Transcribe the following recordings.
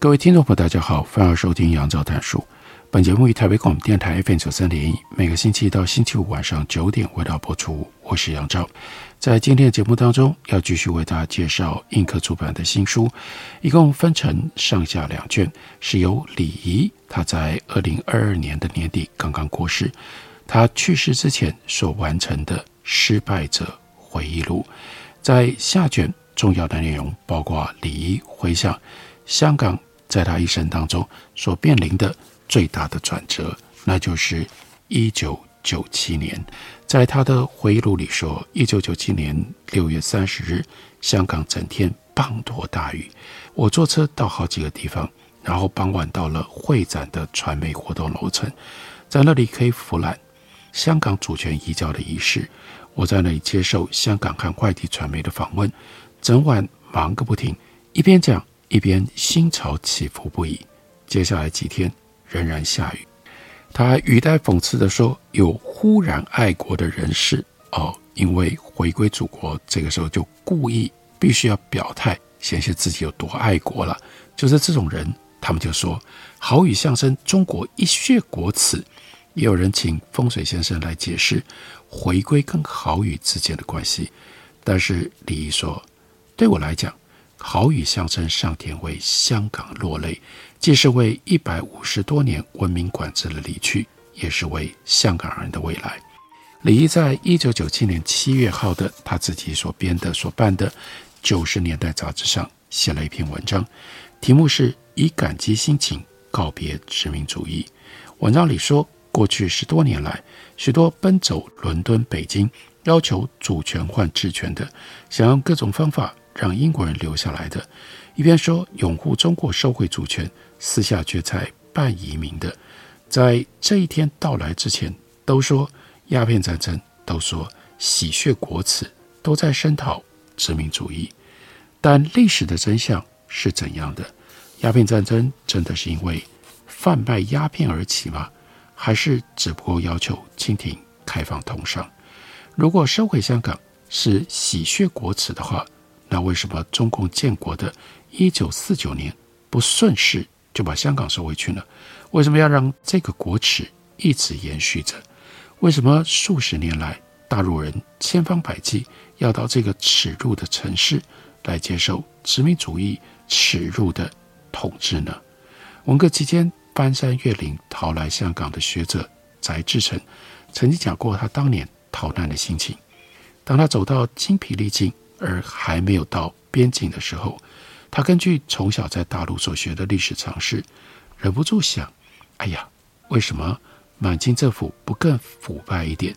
各位听众朋友，大家好，欢迎收听杨照谈书。本节目于台北广播电台 FM 九三点一，每个星期一到星期五晚上九点为大家播出。我是杨照，在今天的节目当中，要继续为大家介绍印刻出版的新书，一共分成上下两卷，是由李怡他在二零二二年的年底刚刚过世，他去世之前所完成的《失败者回忆录》。在下卷重要的内容包括李怡回想香港。在他一生当中所面临的最大的转折，那就是一九九七年。在他的回忆录里说，一九九七年六月三十日，香港整天滂沱大雨，我坐车到好几个地方，然后傍晚到了会展的传媒活动楼层，在那里可以俯瞰香港主权移交的仪式。我在那里接受香港和外地传媒的访问，整晚忙个不停，一边讲。一边心潮起伏不已，接下来几天仍然下雨。他还语带讽刺地说：“有忽然爱国的人士哦，因为回归祖国，这个时候就故意必须要表态，显示自己有多爱国了。就是这种人，他们就说好语象征中国一血国耻。也有人请风水先生来解释回归跟好语之间的关系，但是李毅说，对我来讲。”好语象征上天为香港落泪，既是为一百五十多年文明管制的离去，也是为香港人的未来。李毅在一九九七年七月号的他自己所编的、所办的九十年代杂志上写了一篇文章，题目是以感激心情告别殖民主义。文章里说，过去十多年来，许多奔走伦敦、北京，要求主权换治权的，想用各种方法。让英国人留下来的，一边说拥护中国收回主权，私下决裁办移民的，在这一天到来之前，都说鸦片战争，都说洗血国耻，都在声讨殖民主义。但历史的真相是怎样的？鸦片战争真的是因为贩卖鸦片而起吗？还是只不过要求清廷开放通商？如果收回香港是洗血国耻的话，那为什么中共建国的一九四九年不顺势就把香港收回去呢？为什么要让这个国耻一直延续着？为什么数十年来大陆人千方百计要到这个耻辱的城市来接受殖民主义耻辱的统治呢？文革期间翻山越岭逃来香港的学者翟志成曾经讲过他当年逃难的心情。当他走到精疲力尽。而还没有到边境的时候，他根据从小在大陆所学的历史常识，忍不住想：哎呀，为什么满清政府不更腐败一点？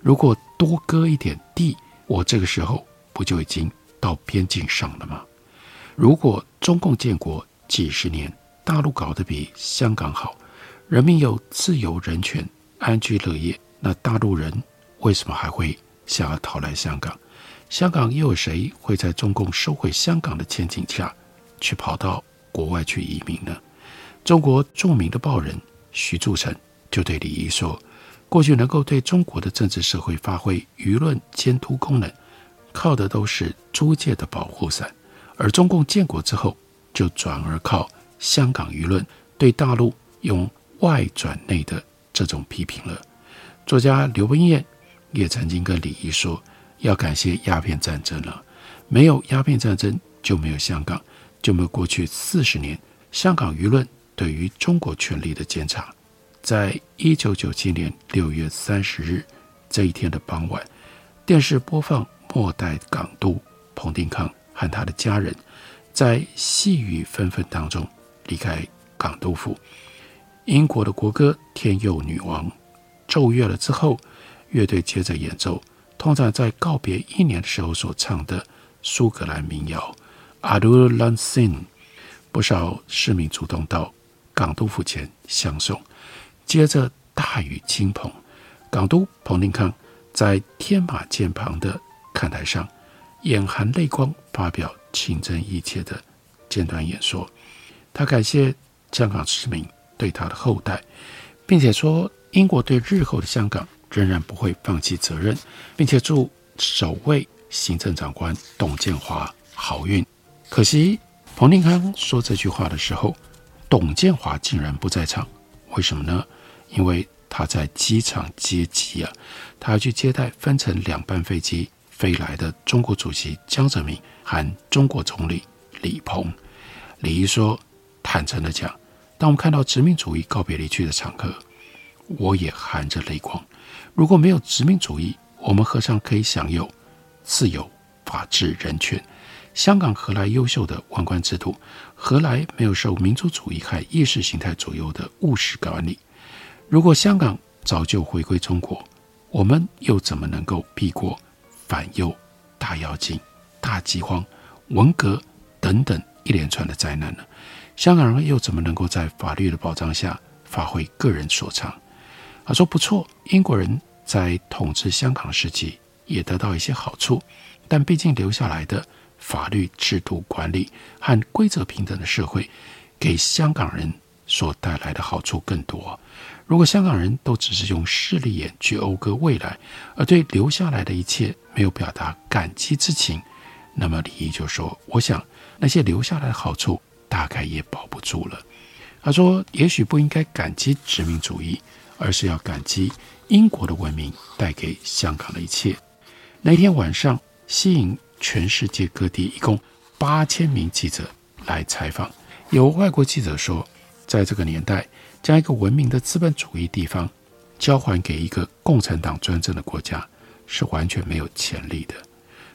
如果多割一点地，我这个时候不就已经到边境上了吗？如果中共建国几十年，大陆搞得比香港好，人民有自由、人权、安居乐业，那大陆人为什么还会想要逃来香港？香港又有谁会在中共收回香港的前景下，去跑到国外去移民呢？中国著名的报人徐铸成就对李毅说：“过去能够对中国的政治社会发挥舆论监督功能，靠的都是租界的保护伞；而中共建国之后，就转而靠香港舆论对大陆用外转内的这种批评了。”作家刘文艳也曾经跟李毅说。要感谢鸦片战争了，没有鸦片战争就没有香港，就没有过去四十年香港舆论对于中国权力的监察。在一九九七年六月三十日这一天的傍晚，电视播放末代港督彭定康和他的家人在细雨纷纷当中离开港督府。英国的国歌《天佑女王》奏乐了之后，乐队接着演奏。通常在告别一年的时候所唱的《苏格兰民谣《Auld Lang Syne》，不少市民主动到港督府前相送。接着大雨倾盆，港督彭定康在天马舰旁的看台上，眼含泪光发表情真意切的简短演说。他感谢香港市民对他的厚待，并且说英国对日后的香港仍然不会放弃责任，并且祝首位行政长官董建华好运。可惜彭定康说这句话的时候，董建华竟然不在场。为什么呢？因为他在机场接机啊，他要去接待分成两班飞机飞来的中国主席江泽民和中国总理李鹏。李仪说：“坦诚地讲，当我们看到殖民主义告别离去的场合，我也含着泪光。如果没有殖民主义，我们何尝可以享有自由、法治、人权？香港何来优秀的文官制度？何来没有受民族主义和意识形态左右的务实管理？如果香港早就回归中国，我们又怎么能够避过反右、大跃进、大饥荒、文革等等一连串的灾难呢？香港人又怎么能够在法律的保障下发挥个人所长？他说：“不错，英国人在统治香港时期也得到一些好处，但毕竟留下来的法律制度管理和规则平等的社会，给香港人所带来的好处更多。如果香港人都只是用势利眼去讴歌未来，而对留下来的一切没有表达感激之情，那么李毅就说：我想那些留下来的好处大概也保不住了。他说：也许不应该感激殖民主义。”而是要感激英国的文明带给香港的一切。那天晚上，吸引全世界各地一共八千名记者来采访。有外国记者说，在这个年代，将一个文明的资本主义地方交还给一个共产党专政的国家，是完全没有潜力的。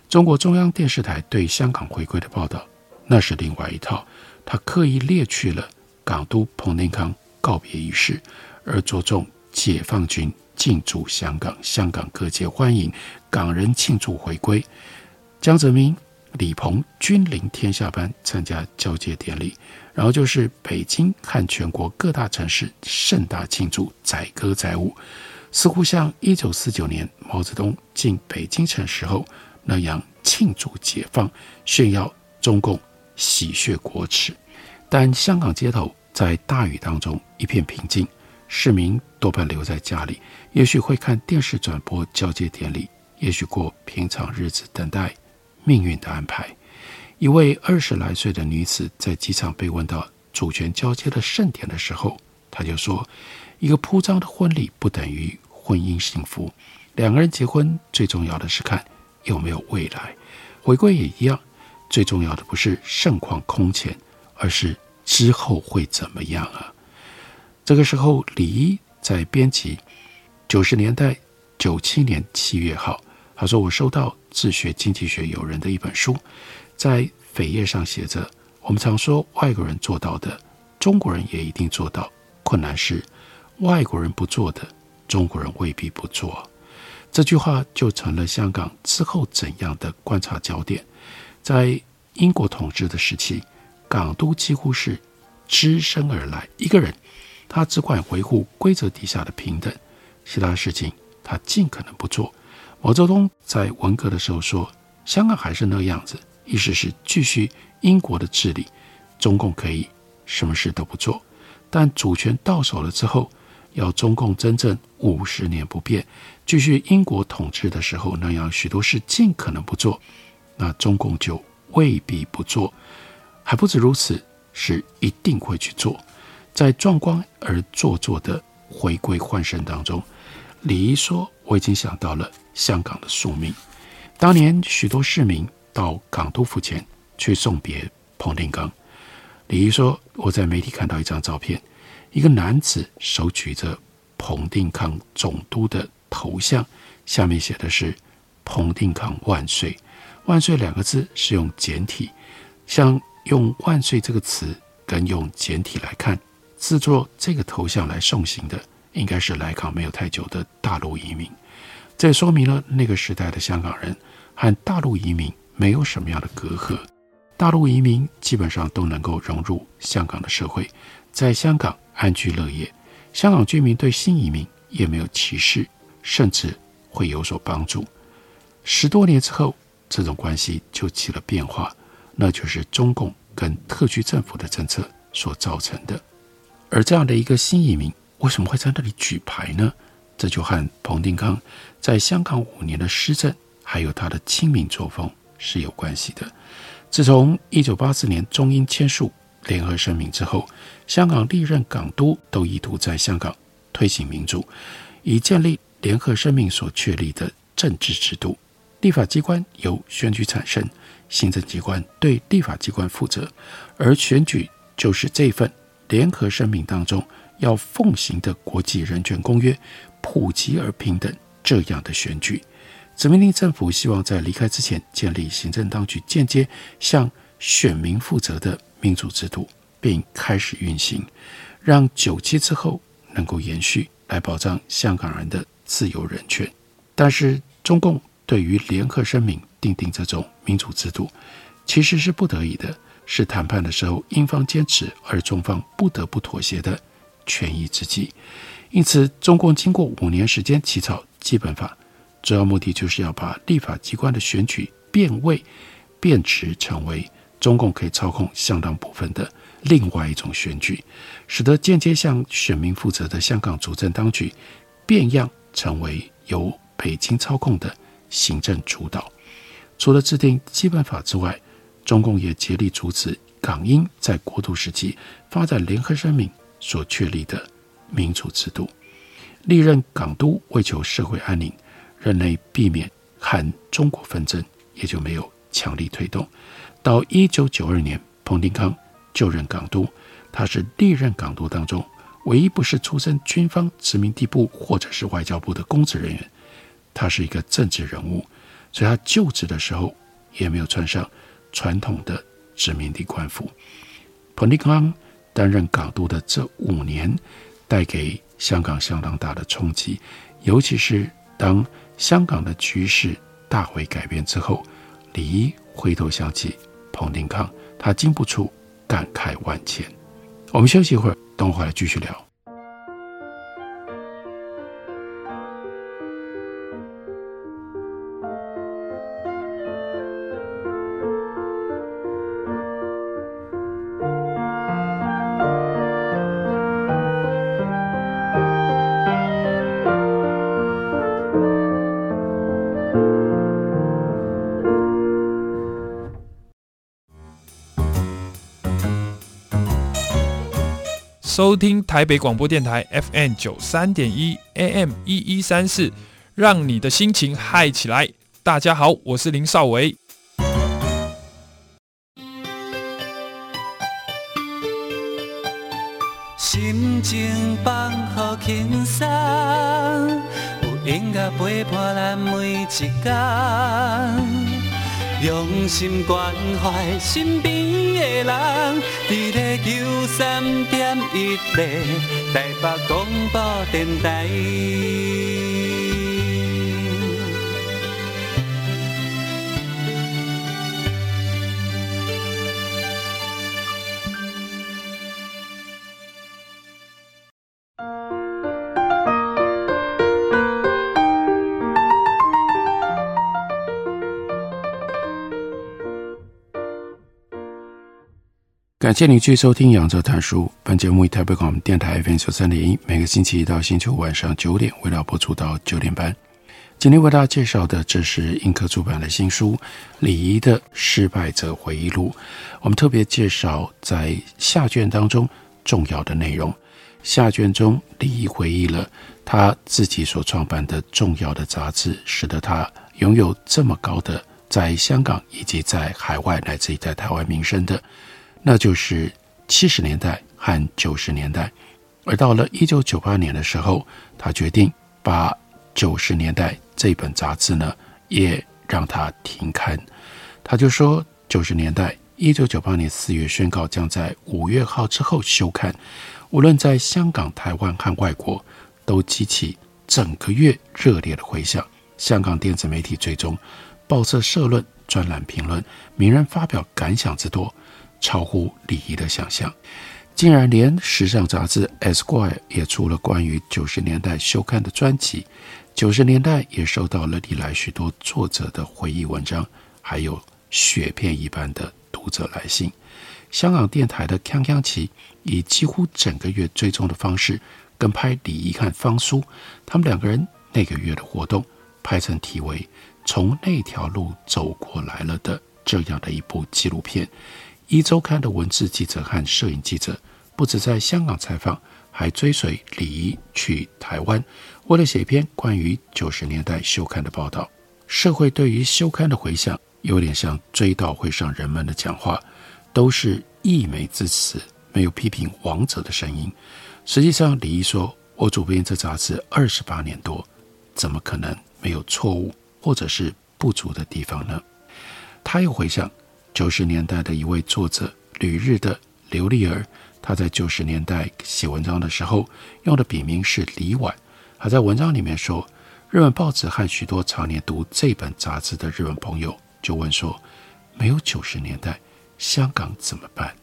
中国中央电视台对香港回归的报道，那是另外一套。他刻意列去了港督彭定康告别仪式，而着重。解放军进驻香港，香港各界欢迎港人庆祝回归。江泽民、李鹏君临天下般参加交接典礼，然后就是北京和全国各大城市盛大庆祝，载歌载舞，似乎像一九四九年毛泽东进北京城时候那样庆祝解放，炫耀中共洗血国耻。但香港街头在大雨当中一片平静。市民多半留在家里，也许会看电视转播交接典礼，也许过平常日子，等待命运的安排。一位二十来岁的女子在机场被问到主权交接的盛典的时候，她就说：“一个铺张的婚礼不等于婚姻幸福，两个人结婚最重要的是看有没有未来。回归也一样，最重要的不是盛况空前，而是之后会怎么样啊？”这个时候，李一在编辑九十年代九七年七月号，他说：“我收到自学经济学友人的一本书，在扉页上写着：我们常说外国人做到的，中国人也一定做到。困难是外国人不做的，中国人未必不做。”这句话就成了香港之后怎样的观察焦点。在英国统治的时期，港督几乎是只身而来，一个人。他只管维护规则底下的平等，其他事情他尽可能不做。毛泽东在文革的时候说：“香港还是那样子，意思是继续英国的治理，中共可以什么事都不做。但主权到手了之后，要中共真正五十年不变，继续英国统治的时候那样许多事尽可能不做，那中共就未必不做，还不止如此，是一定会去做。”在壮观而做作的回归欢声当中，李仪说：“我已经想到了香港的宿命。当年许多市民到港督府前去送别彭定康。李仪说：我在媒体看到一张照片，一个男子手举着彭定康总督的头像，下面写的是‘彭定康万岁’。万岁两个字是用简体，像用万岁这个词跟用简体来看。”制作这个头像来送行的，应该是来港没有太久的大陆移民。这说明了那个时代的香港人和大陆移民没有什么样的隔阂，大陆移民基本上都能够融入香港的社会，在香港安居乐业。香港居民对新移民也没有歧视，甚至会有所帮助。十多年之后，这种关系就起了变化，那就是中共跟特区政府的政策所造成的。而这样的一个新移民，为什么会在那里举牌呢？这就和彭定康在香港五年的施政，还有他的亲民作风是有关系的。自从一九八四年中英签署联合声明之后，香港历任港督都意图在香港推行民主，以建立联合声明所确立的政治制度。立法机关由选举产生，行政机关对立法机关负责，而选举就是这份联合声明当中要奉行的国际人权公约。普及而平等这样的选举，殖民地政府希望在离开之前建立行政当局间接向选民负责的民主制度，并开始运行，让九七之后能够延续，来保障香港人的自由人权。但是中共对于联合声明订定这种民主制度，其实是不得已的，是谈判的时候英方坚持而中方不得不妥协的权宜之计。因此，中共经过五年时间起草基本法，主要目的就是要把立法机关的选举变位、变质成为中共可以操控相当部分的另外一种选举，使得间接向选民负责的香港主政当局变样成为由北京操控的行政主导。除了制定基本法之外，中共也竭力阻止港英在国独时期发展联合声明所确立的。民主制度，历任港督为求社会安宁，任内避免韩中国纷争，也就没有强力推动。到一九九二年，彭定康就任港督，他是历任港督当中唯一不是出身军方、殖民地部或者是外交部的公职人员，他是一个政治人物，所以他就职的时候也没有穿上传统的殖民地官服。彭定康担任港督的这五年，带给香港相当大的冲击，尤其是当香港的局势大为改变之后，李一回头想起彭定康，他禁不住感慨万千。我们休息一会儿，等我回来继续聊。收听台北广播电台 FM 九三点一 AM 一一三四，让你的心情嗨起来。大家好，我是林少维。心情放好轻松，有音乐陪伴咱每一天。用心关怀身边人，伫咧九三点一个台北广播电台。感谢您继续收听《杨照谈书》。本节目以台北广播电台 FM 九三点一，每个星期一到星期五晚上九点，为大家播出到九点半。今天为大家介绍的，这是印刻出版的新书《李仪的失败者回忆录》。我们特别介绍在下卷当中重要的内容。下卷中，李仪回忆了他自己所创办的重要的杂志，使得他拥有这么高的在香港以及在海外乃至于在台湾名声的。那就是七十年代和九十年代，而到了一九九八年的时候，他决定把九十年代这本杂志呢也让它停刊。他就说，九十年代一九九八年四月宣告将在五月号之后休刊，无论在香港、台湾和外国，都激起整个月热烈的回响。香港电子媒体追踪报社社论专栏评论，名人发表感想之多，超乎李仪的想象。竟然连时尚杂志《Squire》也出了关于九十年代休刊的专辑。九十年代也收到了历来许多作者的回忆文章，还有雪片一般的读者来信。香港电台的锵锵集以几乎整个月追踪的方式跟拍李仪和方苏他们两个人那个月的活动，拍成题为《从那条路走过来了》的这样的一部纪录片。一周刊的文字记者和摄影记者不止在香港采访，还追随李仪去台湾，为了写一篇关于九十年代休刊的报道。社会对于休刊的回响有点像追悼会上人们的讲话，都是溢美之词，没有批评王者的声音。实际上，李仪说：“我主编这杂志二十八年多，怎么可能没有错误或者是不足的地方呢？”他又回想。九十年代的一位作者，旅日的刘丽儿，他在九十年代写文章的时候用的笔名是李婉。他在文章里面说，日本报纸和许多常年读这本杂志的日本朋友就问说，没有九十年代，香港怎么办？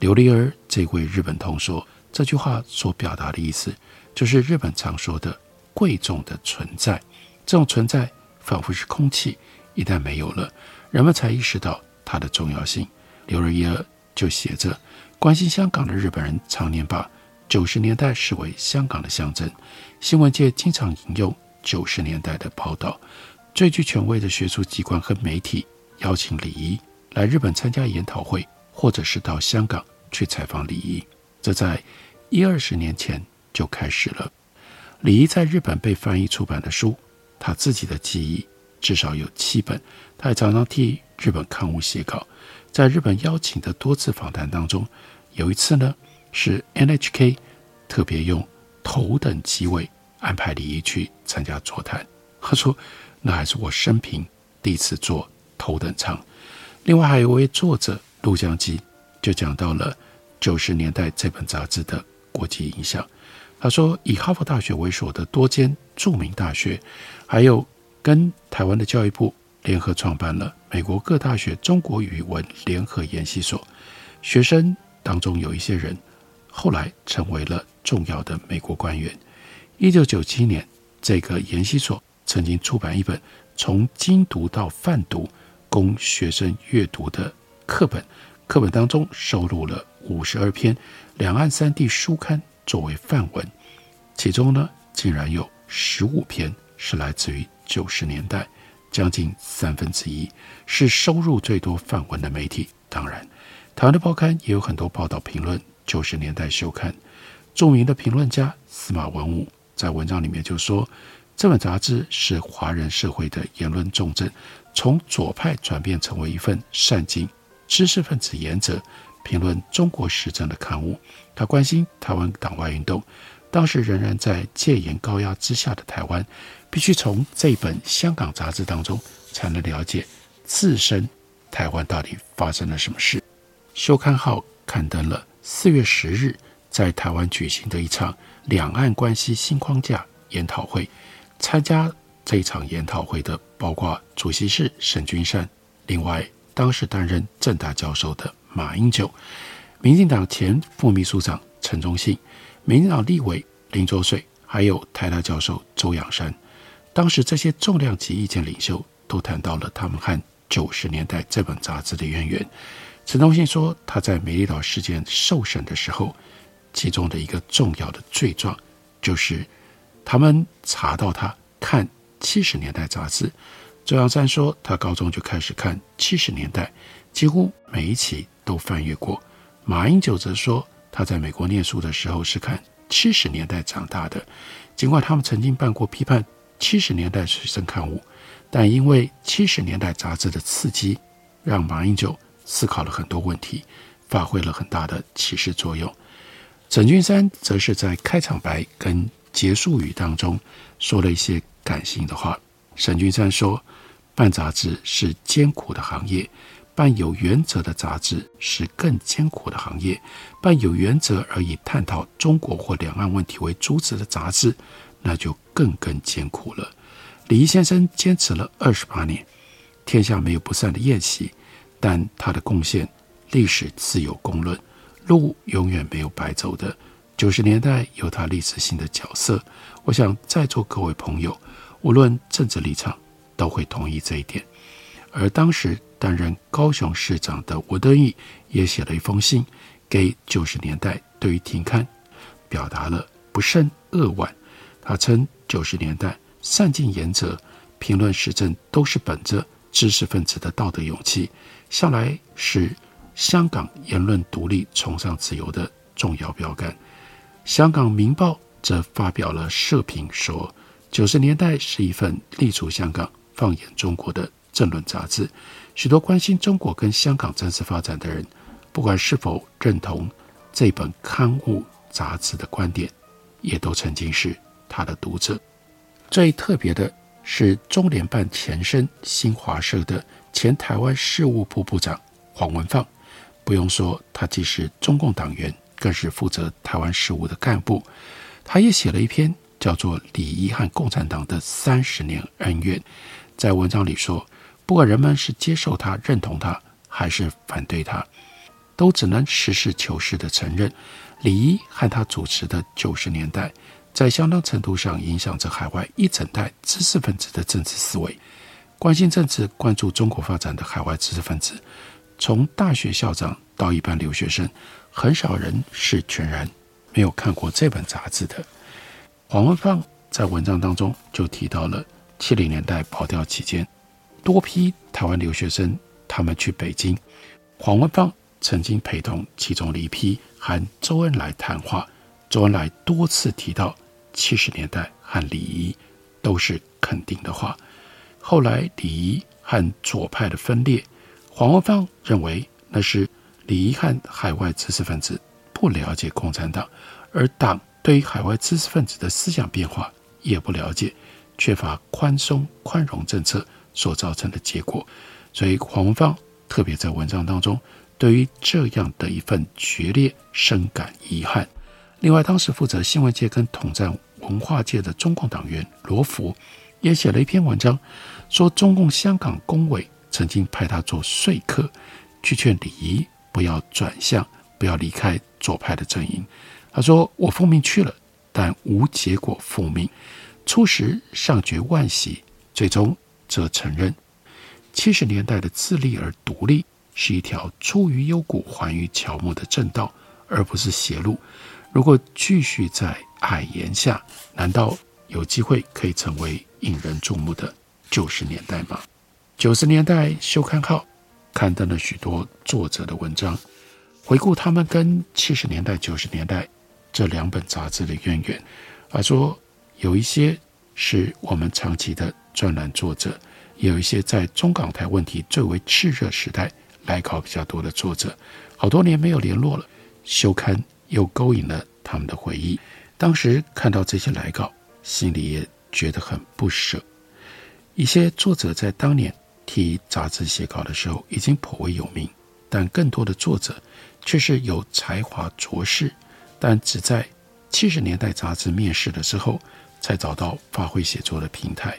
刘丽儿这位日本通说，这句话所表达的意思，就是日本常说的贵重的存在，这种存在仿佛是空气，一旦没有了，人们才意识到。它的重要性，刘日一就写着：关心香港的日本人常年把九十年代视为香港的象征。新闻界经常引用九十年代的报道。最具权威的学术机关和媒体邀请李仪来日本参加研讨会，或者是到香港去采访李仪。这在一二十年前就开始了。李仪在日本被翻译出版的书，他自己的记忆至少有七本。他还常常替。日本刊物写稿，在日本邀请的多次访谈当中，有一次呢是 NHK 特别用头等机位安排李仪去参加座谈。他说：“那还是我生平第一次坐头等舱。”另外还有一位作者陆江基就讲到了九十年代这本杂志的国际影响。他说：“以哈佛大学为首的多间著名大学，还有跟台湾的教育部。”联合创办了美国各大学中国语文联合研习所，学生当中有一些人后来成为了重要的美国官员。一九九七年，这个研习所曾经出版一本从精读到泛读供学生阅读的课本，课本当中收录了五十二篇两岸三地书刊作为范文，其中呢，竟然有十五篇是来自于九十年代。将近三分之一是收入最多范文的媒体。当然，台湾的报刊也有很多报道评论九十年代休刊。著名的评论家司马文武在文章里面就说，这本杂志是华人社会的言论重镇，从左派转变成为一份善尽知识分子原则评论中国时政的刊物。他关心台湾党外运动，当时仍然在戒严高压之下的台湾。必须从这本香港杂志当中才能了解自身台湾到底发生了什么事。休刊号刊登了四月十日在台湾举行的一场两岸关系新框架研讨会。参加这场研讨会的包括主席是沈君山，另外当时担任政大教授的马英九，民进党前副秘书长陈忠信，民进党立委林浊水，还有台大教授周仰山。当时这些重量级意见领袖都谈到了他们和九十年代这本杂志的渊源。陈忠信说，他在美丽岛事件受审的时候，其中的一个重要的罪状就是他们查到他看七十年代杂志。周仰山说，他高中就开始看七十年代，几乎每一期都翻阅过。马英九则说，他在美国念书的时候是看七十年代长大的，尽管他们曾经办过批判。七十年代学生刊物，但因为七十年代杂志的刺激，让马英九思考了很多问题，发挥了很大的启示作用。沈君山则是在开场白跟结束语当中说了一些感性的话。沈君山说：“办杂志是艰苦的行业，办有原则的杂志是更艰苦的行业。办有原则而以探讨中国或两岸问题为主旨的杂志。”那就更更艰苦了。李毅先生坚持了二十八年，天下没有不散的宴席，但他的贡献，历史自有公论，路永远没有白走的。九十年代有他历史性的角色，我想在座各位朋友，无论政治立场，都会同意这一点。而当时担任高雄市长的吴敦义也写了一封信给九十年代对于停刊，表达了不胜扼腕。他称九十年代善尽言责，评论时政都是本着知识分子的道德勇气，向来是香港言论独立、崇尚自由的重要标杆。香港《明报》则发表了社评说，九十年代是一份立足香港、放眼中国的政论杂志。许多关心中国跟香港政治发展的人，不管是否认同这本刊物杂志的观点，也都曾经是。他的读者，最特别的是中联办前身新华社的前台湾事务部部长黄文放。不用说，他既是中共党员，更是负责台湾事务的干部。他也写了一篇叫做《李仪和共产党的三十年恩怨》。在文章里说，不管人们是接受他、认同他，还是反对他，都只能实事求是地承认，李一和他主持的九十年代。在相当程度上影响着海外一整代知识分子的政治思维。关心政治、关注中国发展的海外知识分子，从大学校长到一般留学生，很少人是全然没有看过这本杂志的。黄文芳在文章当中就提到了七零年代跑调期间，多批台湾留学生他们去北京，黄文芳曾经陪同其中的一批和周恩来谈话，周恩来多次提到。七十年代和李仪都是肯定的话。后来李仪和左派的分裂，黄文芳认为那是李仪和海外知识分子不了解共产党，而党对于海外知识分子的思想变化也不了解，缺乏宽松宽容政策所造成的结果。所以黄文芳特别在文章当中对于这样的一份决裂深感遗憾。另外，当时负责新闻界跟统战文化界的中共党员罗福也写了一篇文章，说中共香港工委曾经派他做说客，去劝李仪不要转向，不要离开左派的阵营。他说：“我奉命去了，但无结果复命。初时尚觉万喜，最终则承认，七十年代的自立而独立是一条出于幽谷还于乔木的正道，而不是邪路。”如果继续在矮檐下，难道有机会可以成为引人注目的九十年代吗？九十年代周刊号刊登了许多作者的文章，回顾他们跟七十年代、九十年代这两本杂志的渊源。他说，有一些是我们长期的专栏作者，有一些在中港台问题最为炽热时代来稿比较多的作者，好多年没有联络了，周刊。又勾引了他们的回忆。当时看到这些来稿，心里也觉得很不舍。一些作者在当年替杂志写稿的时候已经颇为有名，但更多的作者却是有才华卓识，但只在七十年代杂志面世的时候才找到发挥写作的平台。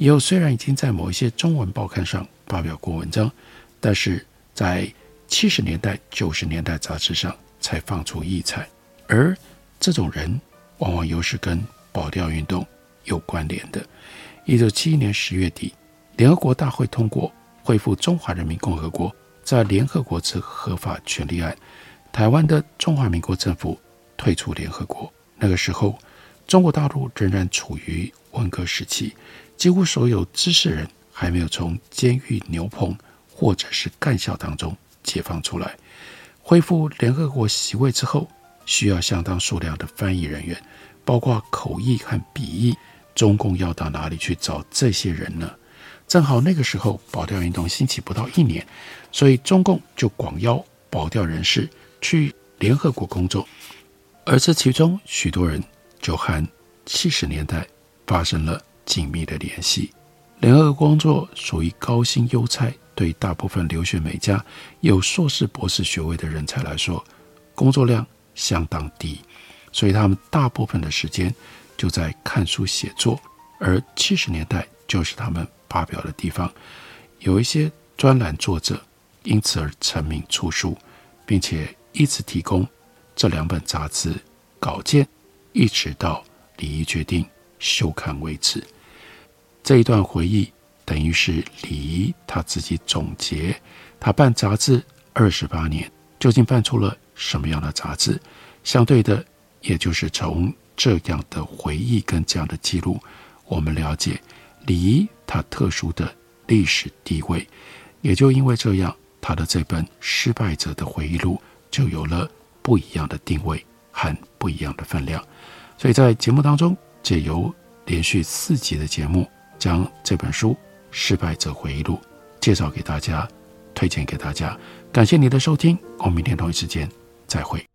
以后虽然已经在某一些中文报刊上发表过文章，但是在七十年代、九十年代杂志上。才放出异彩，而这种人往往又是跟保钓运动有关联的。一九七一年十月底，联合国大会通过恢复中华人民共和国在联合国之合法权利案，台湾的中华民国政府退出联合国。那个时候，中国大陆仍然处于文革时期，几乎所有知识人还没有从监狱、牛棚或者是干校当中解放出来。恢复联合国席位之后，需要相当数量的翻译人员，包括口译和笔译。中共要到哪里去找这些人呢？正好那个时候保钓运动兴起不到一年，所以中共就广邀保钓人士去联合国工作。而这其中许多人就和七十年代发生了紧密的联系。联合国工作属于高薪优差。对大部分留学美加、有硕士、博士学位的人才来说，工作量相当低，所以他们大部分的时间就在看书写作。而七十年代就是他们发表的地方，有一些专栏作者因此而成名出书，并且一直提供这两本杂志稿件，一直到李仪决定休刊为止。这一段回忆等于是李仪他自己总结，他办杂志二十八年，究竟办出了什么样的杂志？相对的，也就是从这样的回忆跟这样的记录，我们了解李仪他特殊的历史地位。也就因为这样，他的这本《失败者的回忆录》就有了不一样的定位和不一样的分量。所以在节目当中，借由连续四集的节目，将这本书《失败者回忆录》介绍给大家，推荐给大家。感谢你的收听，我们明天同一时间再会。